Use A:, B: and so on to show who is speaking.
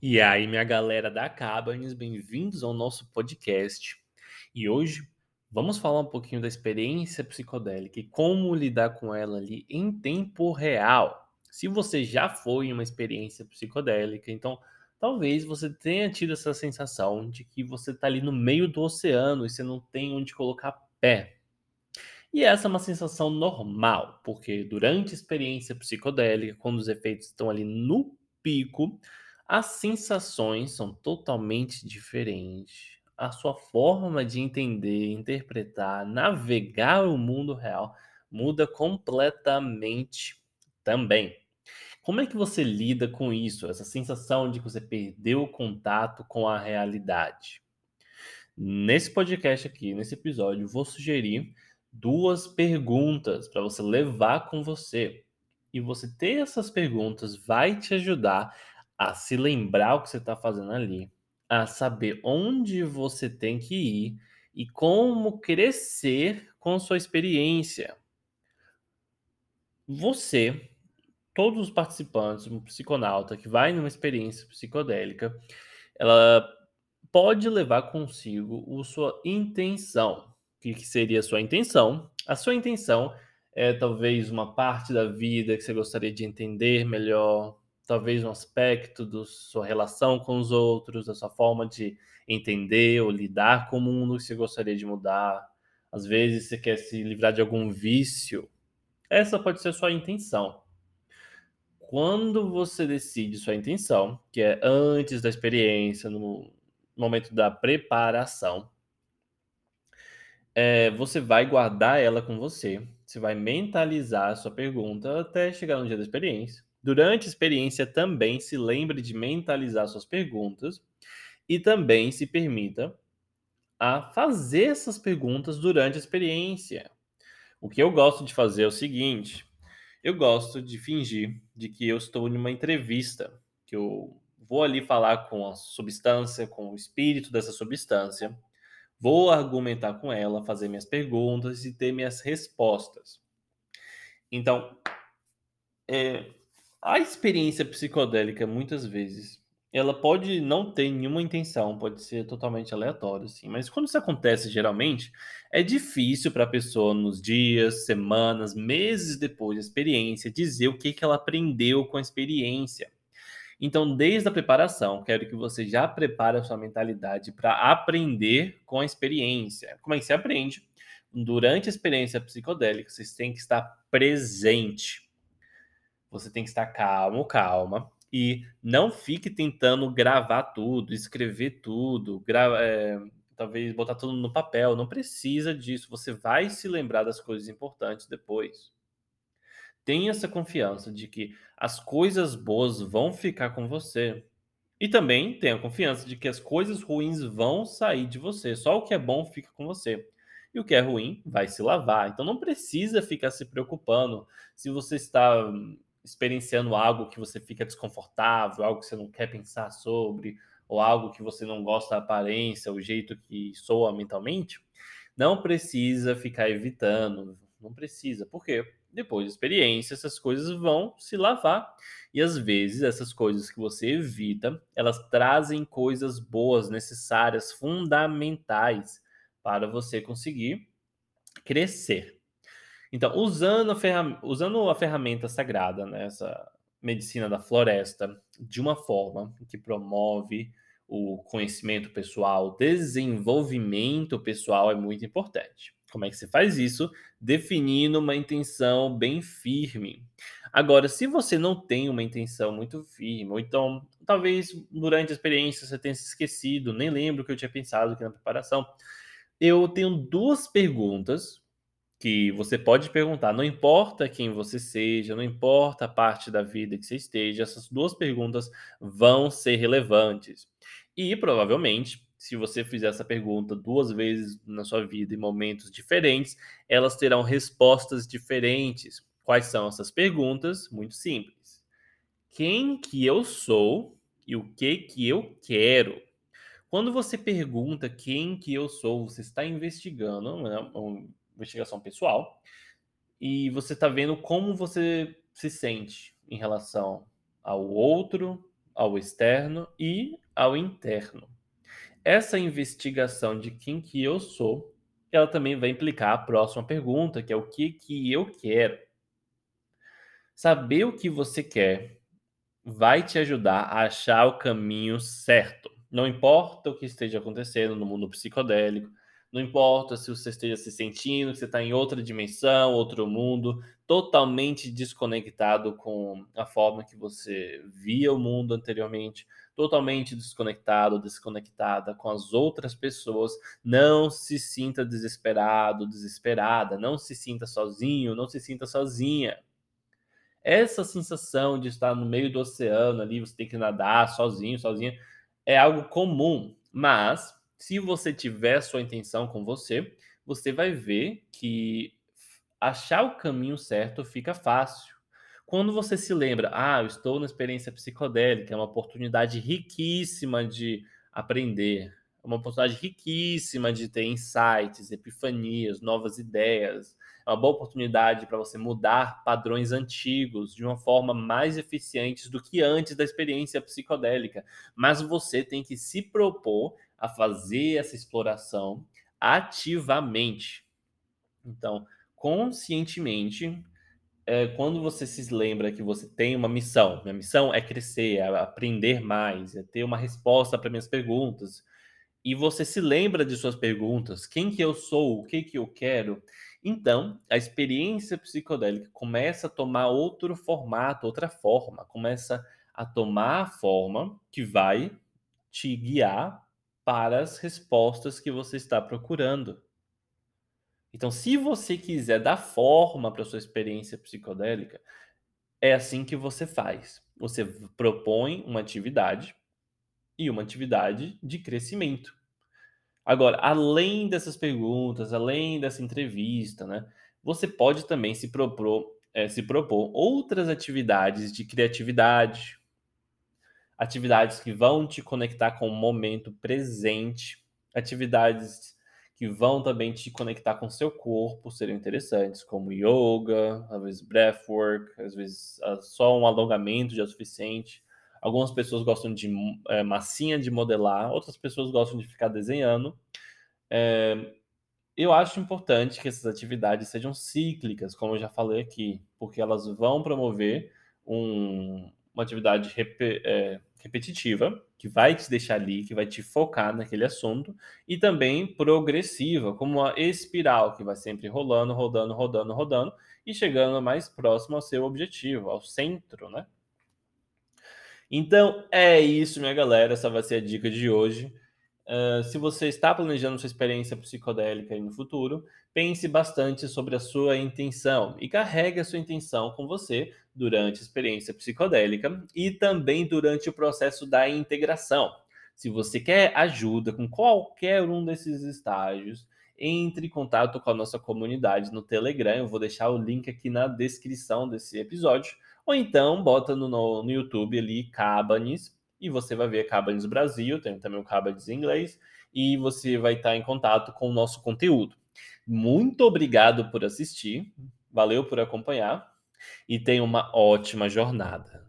A: E aí, minha galera da Cabanes, bem-vindos ao nosso podcast. E hoje vamos falar um pouquinho da experiência psicodélica e como lidar com ela ali em tempo real. Se você já foi em uma experiência psicodélica, então talvez você tenha tido essa sensação de que você está ali no meio do oceano e você não tem onde colocar pé. E essa é uma sensação normal, porque durante a experiência psicodélica, quando os efeitos estão ali no pico, as sensações são totalmente diferentes. A sua forma de entender, interpretar, navegar o mundo real muda completamente também. Como é que você lida com isso? Essa sensação de que você perdeu o contato com a realidade? Nesse podcast aqui, nesse episódio, vou sugerir duas perguntas para você levar com você. E você ter essas perguntas vai te ajudar a se lembrar o que você está fazendo ali, a saber onde você tem que ir e como crescer com sua experiência. Você, todos os participantes, um psiconauta que vai numa experiência psicodélica, ela pode levar consigo a sua intenção. O que seria a sua intenção? A sua intenção é talvez uma parte da vida que você gostaria de entender melhor, talvez um aspecto da sua relação com os outros, da sua forma de entender ou lidar com o mundo que você gostaria de mudar. Às vezes você quer se livrar de algum vício. Essa pode ser a sua intenção. Quando você decide sua intenção, que é antes da experiência, no momento da preparação, é, você vai guardar ela com você. Você vai mentalizar a sua pergunta até chegar no dia da experiência. Durante a experiência, também se lembre de mentalizar suas perguntas e também se permita a fazer essas perguntas durante a experiência. O que eu gosto de fazer é o seguinte: eu gosto de fingir de que eu estou em uma entrevista, que eu vou ali falar com a substância, com o espírito dessa substância, vou argumentar com ela, fazer minhas perguntas e ter minhas respostas. Então, é, a experiência psicodélica, muitas vezes, ela pode não ter nenhuma intenção, pode ser totalmente aleatório, assim. Mas quando isso acontece, geralmente, é difícil para a pessoa, nos dias, semanas, meses depois da experiência, dizer o que, que ela aprendeu com a experiência. Então, desde a preparação, quero que você já prepare a sua mentalidade para aprender com a experiência. Como é que você aprende? Durante a experiência psicodélica, vocês têm que estar presente você tem que estar calmo, calma. E não fique tentando gravar tudo, escrever tudo, grava, é, talvez botar tudo no papel. Não precisa disso. Você vai se lembrar das coisas importantes depois. Tenha essa confiança de que as coisas boas vão ficar com você. E também tenha confiança de que as coisas ruins vão sair de você. Só o que é bom fica com você. E o que é ruim vai se lavar. Então não precisa ficar se preocupando se você está experienciando algo que você fica desconfortável, algo que você não quer pensar sobre, ou algo que você não gosta da aparência, o jeito que soa mentalmente, não precisa ficar evitando, não precisa, porque depois da experiência essas coisas vão se lavar. E às vezes essas coisas que você evita, elas trazem coisas boas, necessárias, fundamentais para você conseguir crescer. Então, usando a, ferram usando a ferramenta sagrada, né, essa medicina da floresta, de uma forma que promove o conhecimento pessoal, desenvolvimento pessoal é muito importante. Como é que se faz isso? Definindo uma intenção bem firme. Agora, se você não tem uma intenção muito firme, ou então talvez durante a experiência você tenha se esquecido, nem lembro o que eu tinha pensado aqui na preparação, eu tenho duas perguntas que você pode perguntar, não importa quem você seja, não importa a parte da vida que você esteja, essas duas perguntas vão ser relevantes. E provavelmente, se você fizer essa pergunta duas vezes na sua vida em momentos diferentes, elas terão respostas diferentes. Quais são essas perguntas? Muito simples. Quem que eu sou e o que que eu quero? Quando você pergunta quem que eu sou, você está investigando, né, investigação pessoal, e você está vendo como você se sente em relação ao outro, ao externo e ao interno. Essa investigação de quem que eu sou, ela também vai implicar a próxima pergunta, que é o que que eu quero. Saber o que você quer vai te ajudar a achar o caminho certo. Não importa o que esteja acontecendo no mundo psicodélico, não importa se você esteja se sentindo que você está em outra dimensão, outro mundo, totalmente desconectado com a forma que você via o mundo anteriormente, totalmente desconectado, desconectada com as outras pessoas. Não se sinta desesperado, desesperada, não se sinta sozinho, não se sinta sozinha. Essa sensação de estar no meio do oceano ali, você tem que nadar sozinho, sozinha, é algo comum, mas se você tiver sua intenção com você, você vai ver que achar o caminho certo fica fácil. Quando você se lembra, ah, eu estou na experiência psicodélica, é uma oportunidade riquíssima de aprender, é uma oportunidade riquíssima de ter insights, epifanias, novas ideias. É uma boa oportunidade para você mudar padrões antigos de uma forma mais eficiente do que antes da experiência psicodélica. Mas você tem que se propor a fazer essa exploração ativamente. Então, conscientemente, é, quando você se lembra que você tem uma missão, minha missão é crescer, é aprender mais, é ter uma resposta para minhas perguntas, e você se lembra de suas perguntas, quem que eu sou, o que que eu quero, então a experiência psicodélica começa a tomar outro formato, outra forma, começa a tomar a forma que vai te guiar para as respostas que você está procurando. Então, se você quiser dar forma para sua experiência psicodélica, é assim que você faz. Você propõe uma atividade e uma atividade de crescimento. Agora, além dessas perguntas, além dessa entrevista, né, você pode também se propor, é, se propor outras atividades de criatividade, atividades que vão te conectar com o momento presente, atividades que vão também te conectar com seu corpo, seriam interessantes, como yoga, às vezes breathwork, às vezes ah, só um alongamento já é suficiente. Algumas pessoas gostam de é, massinha de modelar, outras pessoas gostam de ficar desenhando. É, eu acho importante que essas atividades sejam cíclicas, como eu já falei aqui, porque elas vão promover um, uma atividade rep, é, repetitiva, que vai te deixar ali, que vai te focar naquele assunto, e também progressiva, como uma espiral, que vai sempre rolando, rodando, rodando, rodando, e chegando mais próximo ao seu objetivo, ao centro, né? Então é isso, minha galera. Essa vai ser a dica de hoje. Uh, se você está planejando sua experiência psicodélica no futuro, pense bastante sobre a sua intenção e carregue a sua intenção com você durante a experiência psicodélica e também durante o processo da integração. Se você quer ajuda com qualquer um desses estágios, entre em contato com a nossa comunidade no Telegram. Eu vou deixar o link aqui na descrição desse episódio. Ou então bota no, no YouTube ali Cabanes e você vai ver Cabanes Brasil, tem também o Cabanes em inglês, e você vai estar em contato com o nosso conteúdo. Muito obrigado por assistir, valeu por acompanhar e tenha uma ótima jornada.